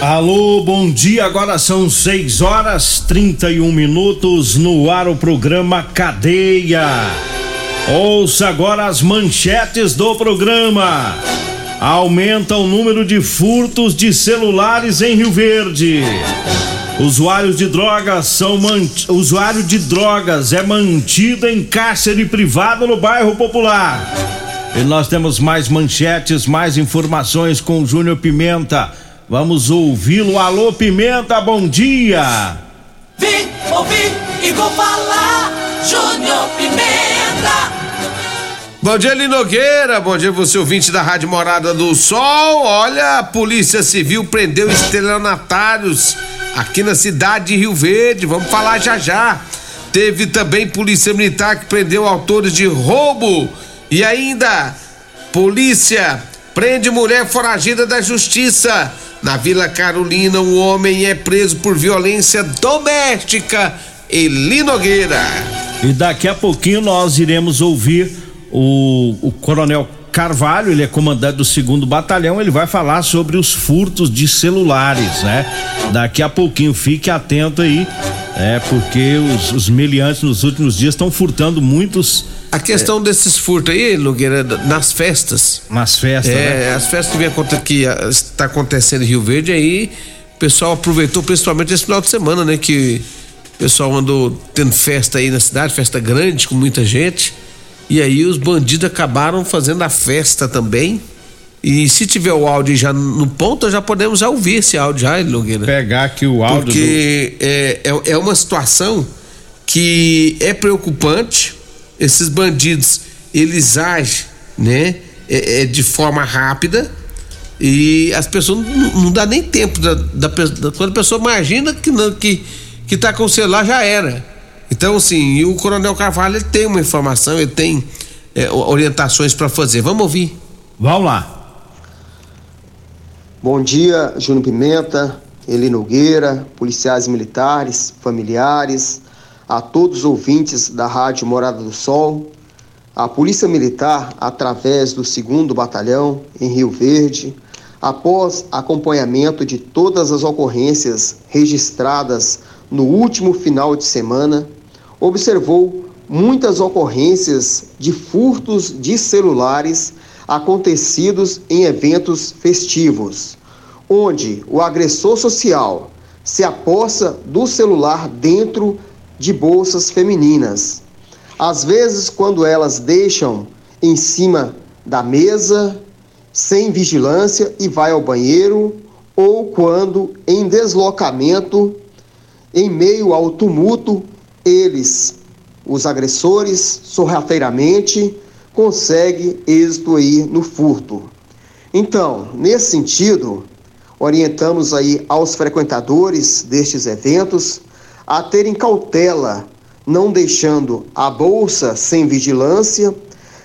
Alô, bom dia. Agora são 6 horas 31 minutos no ar o programa Cadeia. Ouça agora as manchetes do programa. Aumenta o número de furtos de celulares em Rio Verde. Usuários de drogas são usuário de drogas é mantido em cárcere privado no bairro Popular. E nós temos mais manchetes, mais informações com Júnior Pimenta. Vamos ouvi-lo. Alô Pimenta, bom dia. Vim, ouvi e vou falar. Júnior Pimenta. Bom dia, Linogueira. Bom dia, você ouvinte da Rádio Morada do Sol. Olha, a Polícia Civil prendeu estelionatários aqui na cidade de Rio Verde. Vamos falar já já. Teve também Polícia Militar que prendeu autores de roubo. E ainda, Polícia prende mulher foragida da Justiça. Na Vila Carolina, um homem é preso por violência doméstica. Eli Nogueira. E daqui a pouquinho nós iremos ouvir o, o Coronel Carvalho, ele é comandante do segundo batalhão, ele vai falar sobre os furtos de celulares, né? Daqui a pouquinho, fique atento aí, é porque os, os meliantes nos últimos dias estão furtando muitos. A questão é, desses furtos aí, Nogueira, nas festas. Nas festas, é, né? as festas que, vem, que está acontecendo em Rio Verde aí, o pessoal aproveitou principalmente esse final de semana, né? Que o pessoal andou tendo festa aí na cidade, festa grande, com muita gente. E aí os bandidos acabaram fazendo a festa também. E se tiver o áudio já no ponto, já podemos já ouvir esse áudio já, Nogueira. Pegar aqui o áudio. Porque do... é, é, é uma situação que é preocupante. Esses bandidos, eles agem, né? É, é de forma rápida e as pessoas não, não dá nem tempo da, da, da, quando a pessoa imagina que não que que tá com o celular já era então, assim, o Coronel Carvalho ele tem uma informação, ele tem é, orientações para fazer. Vamos ouvir. Vamos lá. Bom dia, Júnior Pimenta, Eli Nogueira, policiais militares, familiares, a todos os ouvintes da Rádio Morada do Sol. A Polícia Militar, através do 2 Batalhão, em Rio Verde, após acompanhamento de todas as ocorrências registradas no último final de semana, observou muitas ocorrências de furtos de celulares acontecidos em eventos festivos, onde o agressor social se aposta do celular dentro de bolsas femininas. Às vezes, quando elas deixam em cima da mesa, sem vigilância e vai ao banheiro, ou quando em deslocamento, em meio ao tumulto, eles, os agressores, sorrateiramente conseguem êxito aí no furto. Então, nesse sentido, orientamos aí aos frequentadores destes eventos a terem cautela, não deixando a bolsa sem vigilância,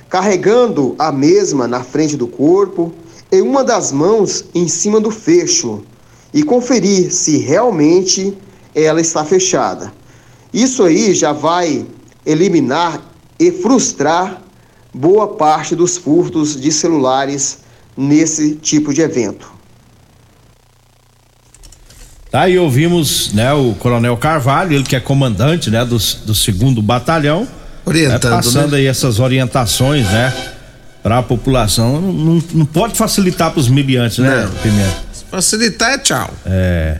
carregando a mesma na frente do corpo e uma das mãos em cima do fecho e conferir se realmente ela está fechada. Isso aí já vai eliminar e frustrar boa parte dos furtos de celulares nesse tipo de evento. Tá, e ouvimos né, o Coronel Carvalho, ele que é comandante né, do, do segundo batalhão. Orientando. Né, passando né? aí essas orientações, né? Para a população. Não, não, pode facilitar para os miliantes, né, Pimenta? Facilitar é tchau. É.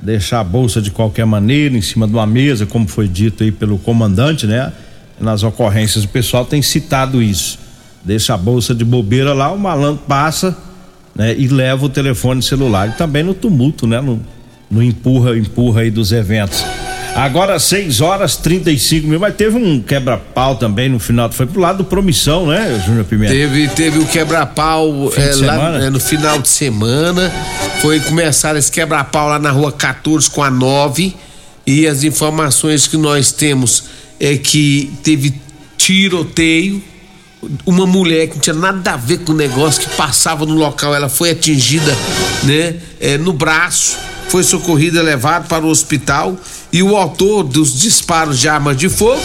deixar a bolsa de qualquer maneira em cima de uma mesa, como foi dito aí pelo comandante, né? Nas ocorrências o pessoal tem citado isso. Deixa a bolsa de bobeira lá, o malandro passa, né? E leva o telefone celular. E também no tumulto, né? No, no empurra, empurra aí dos eventos. Agora 6 horas 35 mil, mas teve um quebra-pau também no final, foi pro lado do Promissão, né, Júnior Pimenta? Teve, teve o quebra-pau é, lá é, no final de semana. Foi começar esse quebra-pau lá na rua 14 com a 9. E as informações que nós temos é que teve tiroteio. Uma mulher que não tinha nada a ver com o negócio, que passava no local, ela foi atingida, né, é, no braço foi socorrida, levado para o hospital e o autor dos disparos de armas de fogo,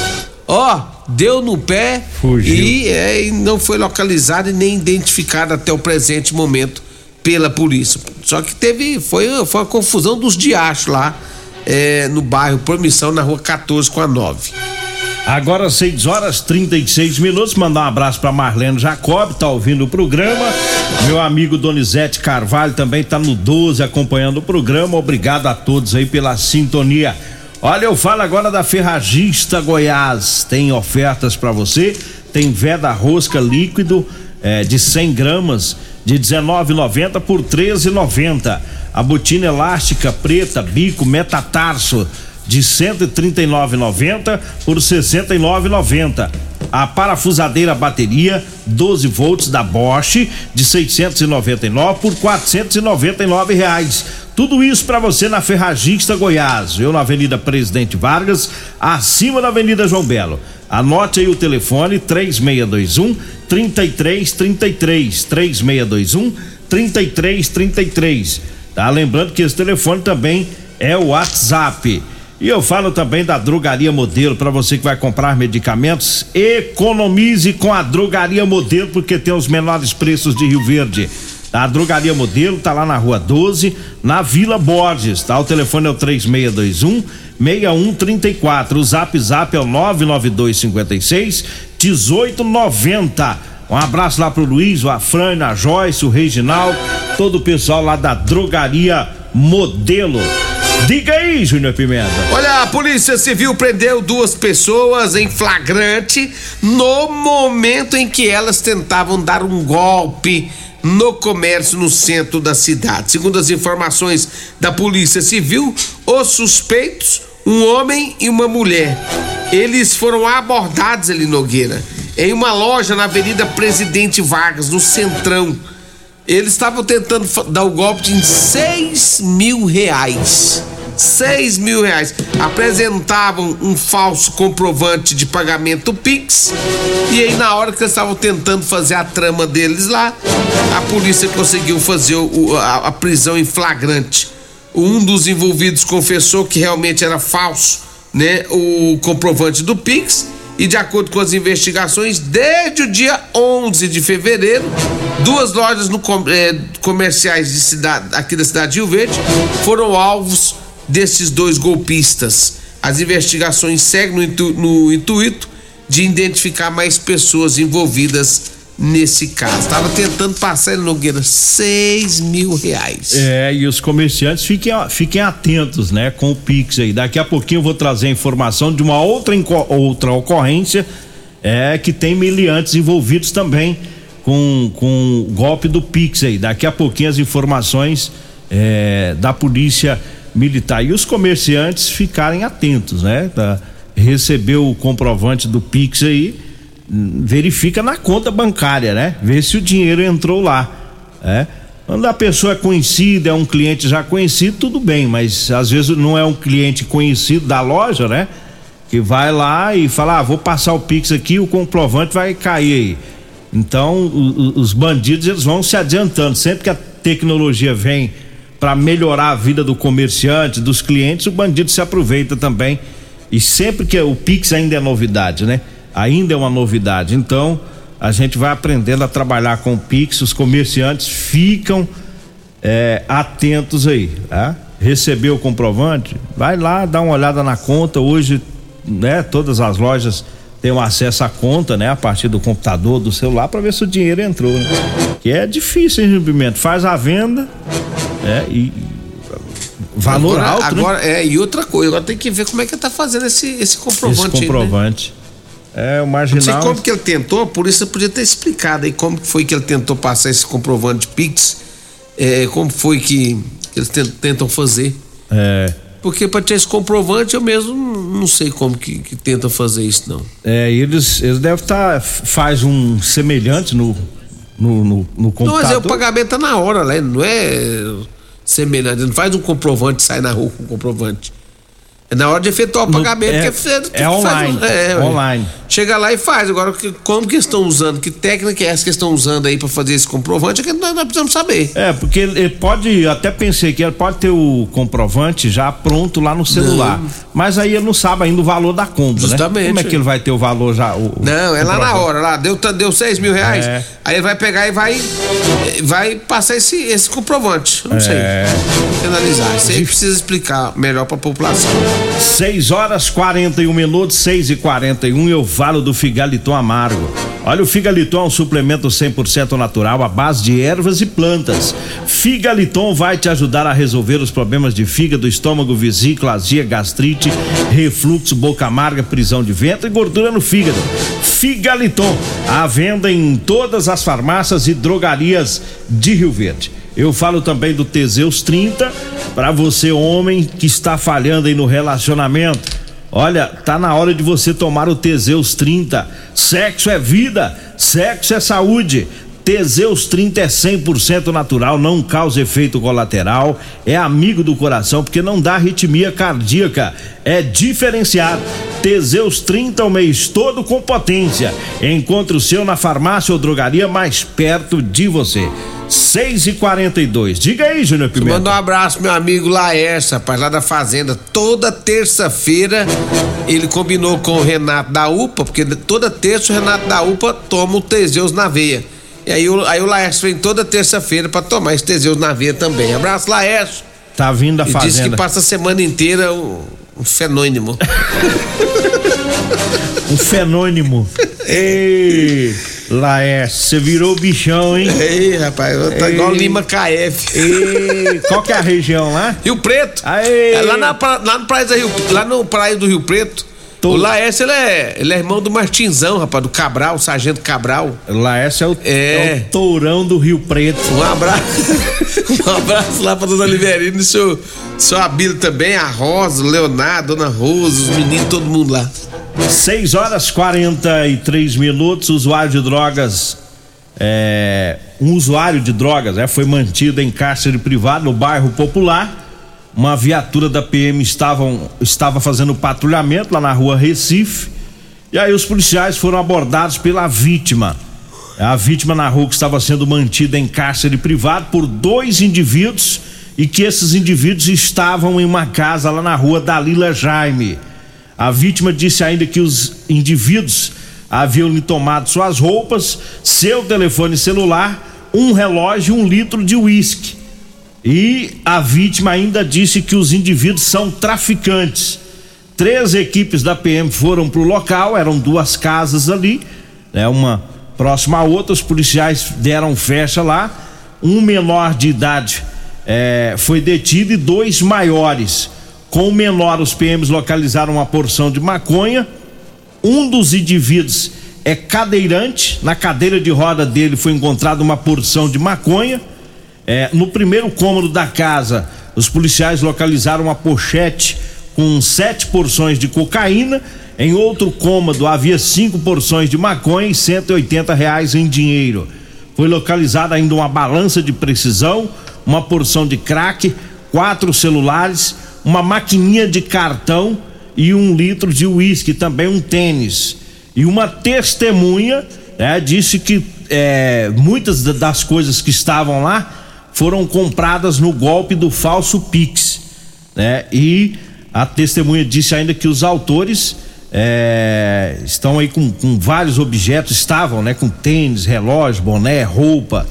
ó, deu no pé Fugiu. e é, não foi localizado e nem identificado até o presente momento pela polícia. Só que teve, foi, foi uma confusão dos diachos lá é, no bairro Promissão, na rua 14 com a 9. Agora 6 horas 36 minutos. Mandar um abraço para Marlene Jacob, tá ouvindo o programa. Meu amigo Donizete Carvalho também tá no 12 acompanhando o programa. Obrigado a todos aí pela sintonia. Olha, eu falo agora da Ferragista Goiás. Tem ofertas para você. Tem veda rosca líquido é, de 100 gramas de 19,90 por 13,90. A botina elástica preta bico metatarso de 139,90 por 69,90. A parafusadeira bateria 12 volts da Bosch de 699 por 499 reais. Tudo isso para você na Ferragista Goiás, eu na Avenida Presidente Vargas, acima da Avenida João Belo. Anote aí o telefone 3621 3333 3621 3333. Tá lembrando que esse telefone também é o WhatsApp. E eu falo também da Drogaria Modelo, para você que vai comprar medicamentos, economize com a Drogaria Modelo, porque tem os menores preços de Rio Verde. A Drogaria Modelo tá lá na Rua 12, na Vila Borges, tá? O telefone é o 3621 6134. O Zap Zap é o 99256 1890. Um abraço lá pro Luiz, o Afrânio, a Joyce, o Reginaldo, todo o pessoal lá da Drogaria Modelo. Diga aí, Júnior Pimenta. Olha, a Polícia Civil prendeu duas pessoas em flagrante no momento em que elas tentavam dar um golpe no comércio no centro da cidade. Segundo as informações da Polícia Civil, os suspeitos, um homem e uma mulher, eles foram abordados ali Nogueira em uma loja na Avenida Presidente Vargas, no Centrão. Eles estavam tentando dar o golpe de 6 mil reais. 6 mil reais. Apresentavam um falso comprovante de pagamento Pix. E aí, na hora que eles estavam tentando fazer a trama deles lá, a polícia conseguiu fazer o, a, a prisão em flagrante. Um dos envolvidos confessou que realmente era falso, né? O comprovante do Pix e de acordo com as investigações, desde o dia 11 de fevereiro, duas lojas no, é, comerciais de cidade, aqui da cidade de Rio Verde foram alvos desses dois golpistas. As investigações seguem no, intu, no intuito de identificar mais pessoas envolvidas nesse caso. Estava tentando passar ele Nogueira seis mil reais. É, e os comerciantes fiquem, fiquem atentos, né, com o Pix aí. Daqui a pouquinho eu vou trazer a informação de uma outra, outra ocorrência é que tem miliantes envolvidos também com, com o golpe do Pix aí. Daqui a pouquinho as informações é, da polícia militar e os comerciantes ficarem atentos, né? Tá, receber o comprovante do Pix aí, verifica na conta bancária, né? Vê se o dinheiro entrou lá, é. Quando a pessoa é conhecida, é um cliente já conhecido, tudo bem, mas às vezes não é um cliente conhecido da loja, né? Que vai lá e fala, ah, vou passar o Pix aqui, o comprovante vai cair aí. Então, o, os bandidos eles vão se adiantando. Sempre que a tecnologia vem para melhorar a vida do comerciante, dos clientes, o bandido se aproveita também. E sempre que o Pix ainda é novidade, né? Ainda é uma novidade. Então, a gente vai aprendendo a trabalhar com o Pix, os comerciantes ficam é, atentos aí, tá? Recebeu o comprovante? Vai lá, dá uma olhada na conta. Hoje, né, todas as lojas têm um acesso à conta, né, a partir do computador, do celular, para ver se o dinheiro entrou, né? Que é difícil, hein, Pimenta? Faz a venda, é, e Valor agora, alto, né? Agora, é, e outra coisa, agora tem que ver como é que tá fazendo esse, esse comprovante Esse aí, né? É, o Não sei marginal. como que ele tentou, por isso eu podia ter explicado aí como foi que ele tentou passar esse comprovante de Pix, é, como foi que, que eles ten- tentam fazer. É, Porque para ter esse comprovante eu mesmo não sei como que, que tentam fazer isso não. é, eles, eles devem estar. faz um semelhante no, no, no, no Não, computador. mas é o pagamento tá na hora, né? Não é semelhante, não faz um comprovante e sai na rua com o comprovante. É na hora de efetuar o No- pagamento é- que você- é que faz o- online, online. Chega lá e faz. Agora, que- como que eles estão usando? Que técnica é essa que eles estão usando aí para fazer esse comprovante? É que nós, nós precisamos saber. É, porque ele ele pode, até pensei que ele pode ter o comprovante já pronto lá no celular. Mas aí ele não sabe ainda o valor da compra, Justamente. né? Como é que ele vai ter o valor já? o- Não, é lá na hora, lá, deu, deu 6 mil reais. É. Aí ele vai pegar e vai, vai passar esse, esse comprovante. Não sei. É. Analisar. Isso aí precisa explicar melhor pra população. 6 horas 41 minutos, 6 e 41 e eu falo do Figaliton Amargo. Olha, o Figaliton é um suplemento 100% natural à base de ervas e plantas. Figaliton vai te ajudar a resolver os problemas de fígado, estômago, vesícula, azia, gastrite, refluxo, boca amarga, prisão de ventre e gordura no fígado. Figaliton, à venda em todas as farmácias e drogarias de Rio Verde. Eu falo também do Teseus 30 para você homem que está falhando aí no relacionamento. Olha, tá na hora de você tomar o Teseus 30. Sexo é vida, sexo é saúde. Teseus 30 é 100% natural, não causa efeito colateral, é amigo do coração porque não dá arritmia cardíaca, é diferenciado. Teseus 30 o mês todo com potência. Encontre o seu na farmácia ou drogaria mais perto de você. 6 e 42 Diga aí, Júnior Pimenta. Manda um abraço, meu amigo Laércio, rapaz, lá da Fazenda. Toda terça-feira ele combinou com o Renato da UPA, porque toda terça o Renato da UPA toma o Teseus na veia. E aí, o- aí o Laércio vem toda terça-feira pra tomar esse Teseus na veia também. Abraço, Laércio. Tá vindo da E disse que fazenda. passa a semana inteira um, um fenônimo. Um fenônimo. Ei, Laércio, você virou bichão, hein? Ei, rapaz, tá Ei. igual Lima KF. Ei, qual que é a região lá? Rio Preto. Aê. É lá, na, lá no praia do Rio, lá no praia do Rio Preto. Tô- O Laércio, ele é, ele é irmão do Martinzão, rapaz, do Cabral, o Sargento Cabral. Laércio é o, É. é o tourão do Rio Preto. Um abraço. um abraço lá pra Dona Oliverina e seu, seu Abílio também, a Rosa, o Leonardo, Dona Rosa, os meninos, todo mundo lá. 6 horas 43 minutos, usuário de drogas. é, um usuário de drogas é, foi mantido em cárcere privado no bairro Popular. Uma viatura da PM estavam, estava fazendo patrulhamento lá na rua Recife. E aí os policiais foram abordados pela vítima. A vítima narrou que estava sendo mantida em cárcere privado por dois indivíduos e que esses indivíduos estavam em uma casa lá na rua Dalila Jaime. A vítima disse ainda que os indivíduos haviam lhe tomado suas roupas, seu telefone celular, um relógio e um litro de uísque. E a vítima ainda disse que os indivíduos são traficantes. Três equipes da PM foram para o local, eram duas casas ali, né, uma próxima à outra. Os policiais deram fecha lá. Um menor de idade eh, foi detido e dois maiores. Com o menor, os PMs localizaram uma porção de maconha. Um dos indivíduos é cadeirante. Na cadeira de roda dele foi encontrada uma porção de maconha. É, no primeiro cômodo da casa, os policiais localizaram uma pochete com sete porções de cocaína. Em outro cômodo havia cinco porções de maconha e 180 reais em dinheiro. Foi localizada ainda uma balança de precisão, uma porção de crack, quatro celulares, uma maquininha de cartão e um litro de uísque, também um tênis. E uma testemunha né, disse que é, muitas da- das coisas que estavam lá foram compradas no golpe do falso Pix. Né? E a testemunha disse ainda que os autores é, estão aí com, com vários objetos, estavam né, com tênis, relógio, boné, roupa,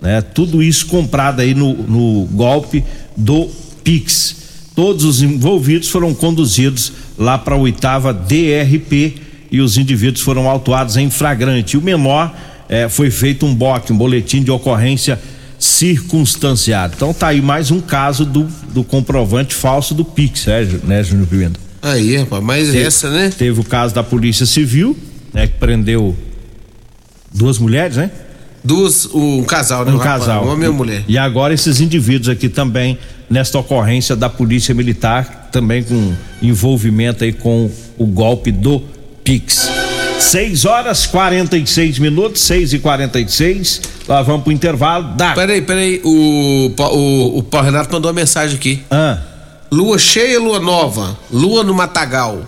né? tudo isso comprado aí no, no golpe do Pix. Todos os envolvidos foram conduzidos lá para a oitava DRP e os indivíduos foram autuados em flagrante. O menor eh, foi feito um BOC, um boletim de ocorrência circunstanciado. Então tá aí mais um caso do, do comprovante falso do Pix, é, né, Júnior Pimenta? Aí, rapaz, mais teve, essa, né? Teve o caso da Polícia Civil, né, que prendeu duas mulheres, né? Duas, um casal, né? Um casal. Uma minha mulher. E agora esses indivíduos aqui também, nesta ocorrência da Polícia Militar, também com envolvimento aí com o golpe do Pix. 6 horas 46 minutos, 6 e 46 Lá vamos pro intervalo. Da... Peraí, peraí. O, o, o Paulo Renato mandou uma mensagem aqui. Ah. Lua cheia, lua nova. Lua no Matagal.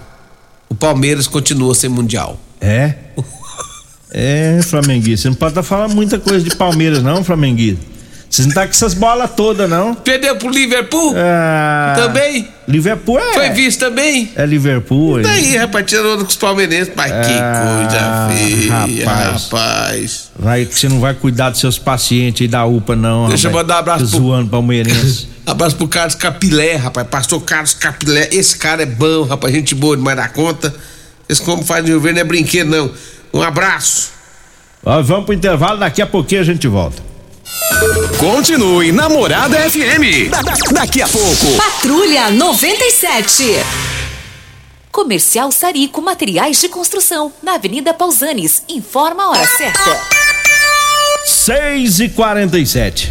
O Palmeiras continua sem mundial. É? é, Flamenguista. Você não pode estar falando muita coisa de Palmeiras, não, Flamenguista. Vocês não tá com essas bolas todas, não. Perdeu pro Liverpool? Ah, também? Liverpool é. Foi visto também? É Liverpool. E daí, rapaz, tirando com os palmeirenses. Mas ah, que coisa feia, rapaz. rapaz. Vai, você não vai cuidar dos seus pacientes aí da UPA, não. Deixa rapaz. eu mandar um abraço pro... Zoando palmeirense. abraço pro Carlos Capilé, rapaz. Pastor Carlos Capilé. Esse cara é bom, rapaz. Gente boa demais da conta. Esse como faz de ver não é brinquedo, não. Um abraço. Ó, vamos pro intervalo, daqui a pouquinho a gente volta. Continue Namorada FM. Da, da, daqui a pouco. Patrulha 97. Comercial Sarico Materiais de Construção, na Avenida Pausanes. Informa a hora certa. 6 e 47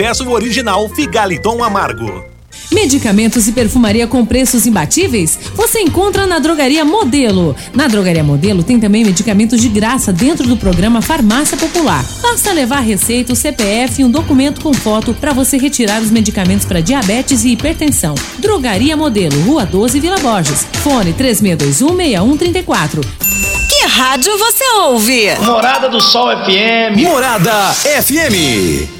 peça o original Figaliton Amargo. Medicamentos e perfumaria com preços imbatíveis? Você encontra na Drogaria Modelo. Na Drogaria Modelo tem também medicamentos de graça dentro do programa Farmácia Popular. Basta levar receita, o CPF e um documento com foto para você retirar os medicamentos para diabetes e hipertensão. Drogaria Modelo, Rua 12, Vila Borges. Fone 36216134. Que rádio você ouve? Morada do Sol FM. Morada FM.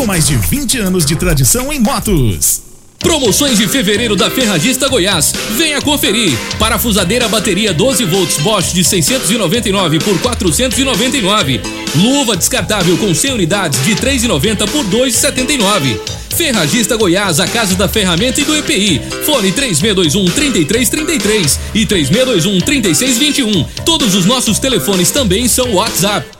com mais de 20 anos de tradição em motos. Promoções de fevereiro da Ferragista Goiás. Venha conferir. Parafusadeira bateria 12 volts Bosch de 699 por 499. Luva descartável com 100 unidades de 3,90 por 2,79. Ferragista Goiás, a casa da ferramenta e do EPI. Fone 3621 3333 e 3621 3621. Todos os nossos telefones também são WhatsApp.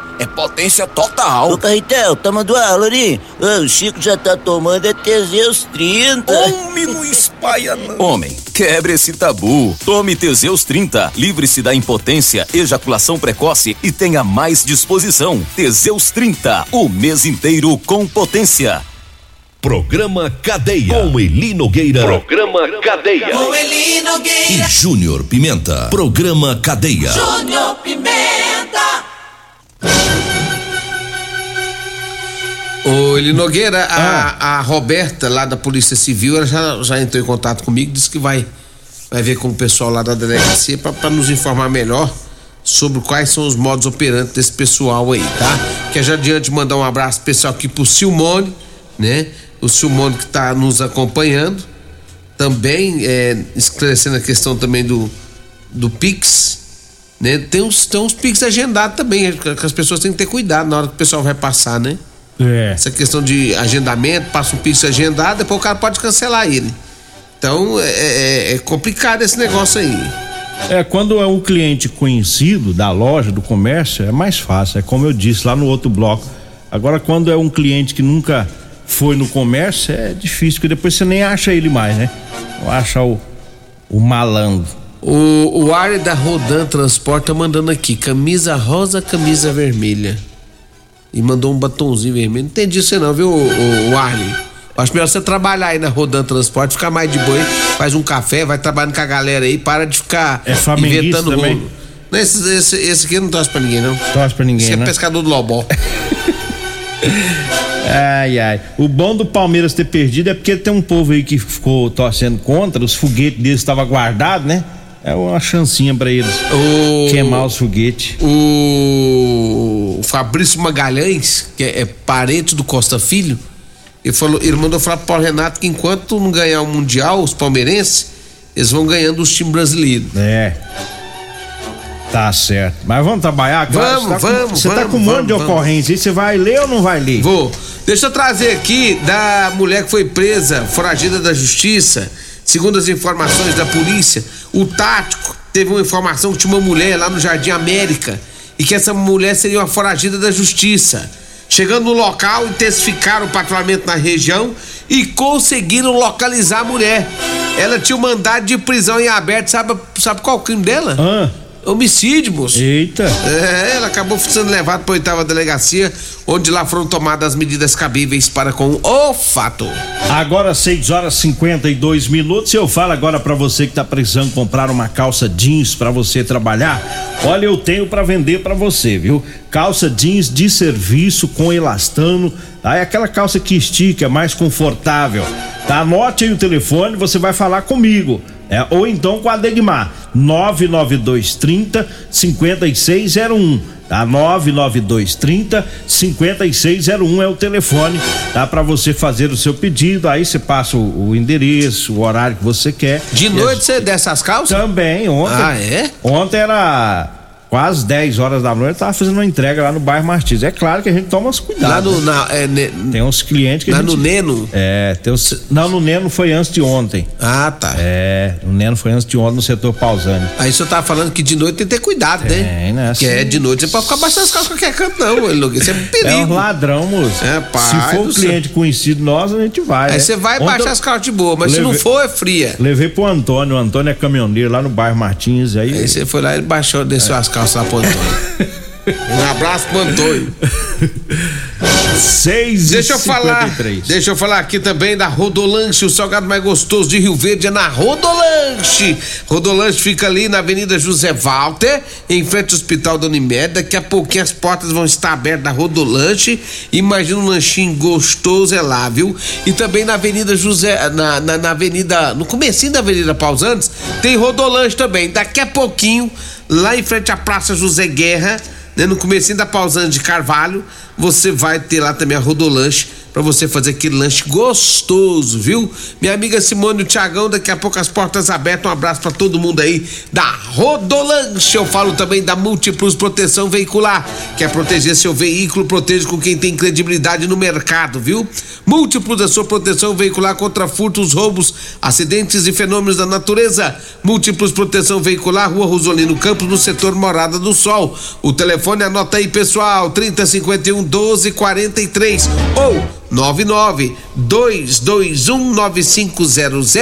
é potência total. Ô, Carretel, tá mandando aula ali? O Chico já tá tomando é Teseus 30. Homem, não espalha não. Homem, quebre esse tabu. Tome Teseus 30. Livre-se da impotência, ejaculação precoce e tenha mais disposição. Teseus 30. O mês inteiro com potência. Programa Cadeia. Com Eli Nogueira. Programa Cadeia. Com Eli Nogueira. E Júnior Pimenta. Programa Cadeia. Júnior Pimenta. Ô, Eli Nogueira, ah. a, a, Roberta, lá da Polícia Civil, ela já, já entrou em contato comigo, disse que vai, vai ver com o pessoal lá da delegacia para nos informar melhor sobre quais são os modos operantes desse pessoal aí, tá? Quer já adiante mandar um abraço especial aqui pro Silmone, né? O Silmone que está nos acompanhando. Também é, esclarecendo a questão também do, do Pix. Né? Tem, uns, tem uns Pix agendados também, que as pessoas têm que ter cuidado na hora que o pessoal vai passar, né? É. Essa questão de agendamento, passa um Pix agendado, depois o cara pode cancelar ele. Então é, é, é complicado esse negócio aí. É, quando é um cliente conhecido da loja, do comércio, é mais fácil. É como eu disse lá no outro bloco. Agora, quando é um cliente que nunca foi no comércio, é difícil, porque depois você nem acha ele mais, né? Acha o, o malandro. O, o da Rodan Transporte tá mandando aqui, camisa rosa, camisa vermelha. E mandou um batonzinho vermelho. Não entendi isso não, viu, o, o, o Arley? Acho melhor você trabalhar aí na Rodan Transporte, ficar mais de aí, faz um café, vai trabalhando com a galera aí, para de ficar É inventando também? rolo. Não, esse, esse, esse aqui não torce pra ninguém, não. Torce pra ninguém, Esse é né? pescador do Lobó. Ai, ai. O bom do Palmeiras ter perdido é porque tem um povo aí que ficou torcendo contra, os foguetes deles estavam guardados, né? É uma chancinha pra eles queimar os foguetes. O Fabrício Magalhães, que é, é parente do Costa Filho, ele, falou, ele mandou falar pro Paulo Renato que enquanto não ganhar o Mundial, os palmeirenses, eles vão ganhando os times brasileiros. É. Tá certo. Mas vamos trabalhar? Clara? Vamos, Você tá com- vamos, Você tá vamos, com um monte de ocorrência aí, você vai ler ou não vai ler? Vou. Deixa eu trazer aqui da mulher que foi presa, foragida da justiça. Segundo as informações da polícia, o tático teve uma informação que tinha uma mulher lá no Jardim América e que essa mulher seria uma foragida da justiça. Chegando no local, intensificaram o patrulhamento na região e conseguiram localizar a mulher. Ela tinha um mandado de prisão em aberto, sabe, sabe qual o crime dela? Homicídio, moço. Eita. É, ela acabou sendo levada para oitava delegacia, onde lá foram tomadas as medidas cabíveis para com o fato. Agora 6 horas e 52 minutos. Eu falo agora pra você que tá precisando comprar uma calça jeans pra você trabalhar. Olha, eu tenho pra vender pra você, viu? Calça jeans de serviço com elastano. Tá? É aquela calça que estica, é mais confortável. Tá? Anote aí o telefone, você vai falar comigo. É, ou então com a Degmar, 99230 5601. Tá? 99230 5601 é o telefone, tá? Para você fazer o seu pedido, aí você passa o, o endereço, o horário que você quer. De noite você desce as calças? Também, ontem. Ah, é? Ontem era quase 10 horas da noite, eu tava fazendo uma entrega lá no bairro Martins. É claro que a gente toma os cuidados. Lá no, né? na, é, ne- Tem uns clientes que a lá gente... no Neno? É, tem os... Não, no Neno foi antes de ontem. Ah, tá. É, o Neno foi antes de ontem no setor Pausani. Aí você tava falando que de noite tem que ter cuidado, né? Tem, né? Que é de noite, você pode ficar baixando as calças qualquer canto, não. Isso é um É um perigo. ladrão, moço. É, pai Se for um cliente conhecido nosso, a gente vai. Aí né? você vai Ontem baixar eu as calças de boa, mas se não for, é fria. Levei pro Antônio, o Antônio é caminhoneiro lá no bairro Martins. Aí, Aí você foi lá e baixou, desceu as calças lá pro Antônio. Um abraço pro Antônio. 6 Deixa eu falar, deixa eu falar aqui também da Rodolanche, o salgado mais gostoso de Rio Verde é na Rodolanche. Rodolanche fica ali na Avenida José Walter, em frente ao Hospital da Unimed. Daqui a pouquinho as portas vão estar abertas da Rodolanche. Imagina um lanchinho gostoso é lá, viu? E também na Avenida José, na, na, na Avenida, no comecinho da Avenida Pausantes, tem Rodolanche também. Daqui a pouquinho, lá em frente à Praça José Guerra, né, no comecinho da Pausante de Carvalho, você vai ter lá também a Rodolanche para você fazer aquele lanche gostoso, viu? Minha amiga Simone e o Tiagão, daqui a pouco as portas abertas. Um abraço para todo mundo aí da Rodolanche. Eu falo também da Múltiplos Proteção Veicular. Quer proteger seu veículo? Proteja com quem tem credibilidade no mercado, viu? Múltiplos da sua proteção veicular contra furtos, roubos, acidentes e fenômenos da natureza. Múltiplos Proteção Veicular, Rua Rosolino Campos, no setor Morada do Sol. O telefone anota aí, pessoal: 3051 1243 ou 99 221 9500.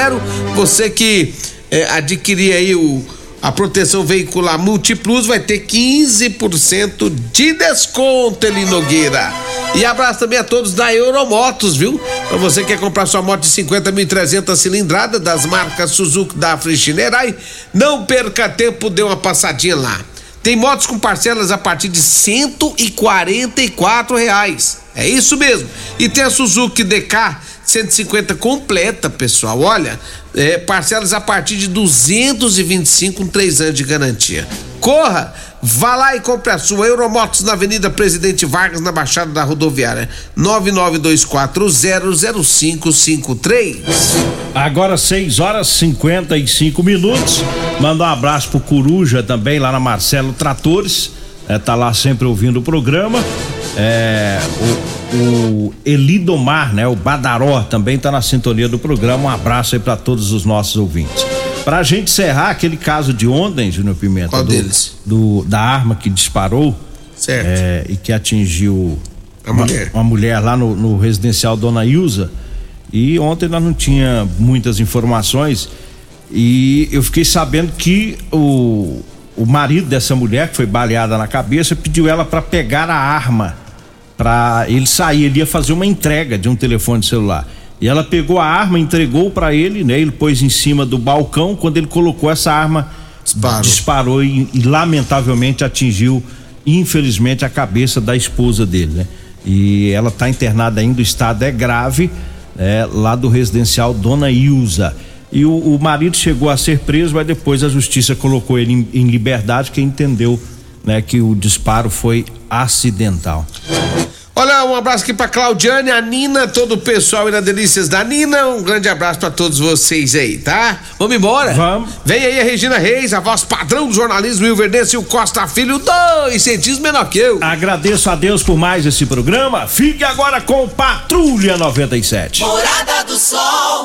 Você que é, adquirir aí o a proteção veicular Multiplus vai ter 15% de desconto, Eli Nogueira. E abraço também a todos da Euromotos, viu? Pra você que quer comprar sua moto de 50.300 cilindrada das marcas Suzuki, Dafra e Shinerai, não perca tempo, dê uma passadinha lá. Tem motos com parcelas a partir de 144 reais. É isso mesmo. E tem a Suzuki DK 150 completa, pessoal. Olha, é, parcelas a partir de 225 com 3 anos de garantia. Corra! Vá lá e compre a sua Euromotos na Avenida Presidente Vargas, na Baixada da Rodoviária. 992400553. Agora 6 horas 55 minutos. Manda um abraço pro Coruja também, lá na Marcelo Tratores. É, tá lá sempre ouvindo o programa. É, o, o Elidomar, né? O Badaró também tá na sintonia do programa. Um abraço aí para todos os nossos ouvintes. Pra gente encerrar aquele caso de ontem, Júnior Pimenta. Qual do, deles? Do, da arma que disparou. Certo. é, e que atingiu A uma, mulher. uma mulher lá no, no residencial Dona Ilza. E ontem nós não tinha muitas informações. E eu fiquei sabendo que o, o marido dessa mulher, que foi baleada na cabeça, pediu ela para pegar a arma. Pra ele sair, ele ia fazer uma entrega de um telefone celular. E ela pegou a arma, entregou para ele, né? Ele pôs em cima do balcão. Quando ele colocou essa arma, Disparou. disparou e, e, lamentavelmente atingiu, infelizmente, a cabeça da esposa dele, né? E ela está internada ainda, o estado é grave, é, lá do residencial Dona Ilza. E o, o marido chegou a ser preso, mas depois a justiça colocou ele em, em liberdade, que entendeu né, que o disparo foi acidental. Olha, um abraço aqui pra Claudiane, a Nina, todo o pessoal aí na Delícias da Nina. Um grande abraço pra todos vocês aí, tá? Vamos embora? Vamos. Vem aí a Regina Reis, a voz padrão do jornalismo Rio Verdense e o Costa Filho, dois centímetros menor que eu. Agradeço a Deus por mais esse programa. Fique agora com Patrulha 97. Morada do Sol.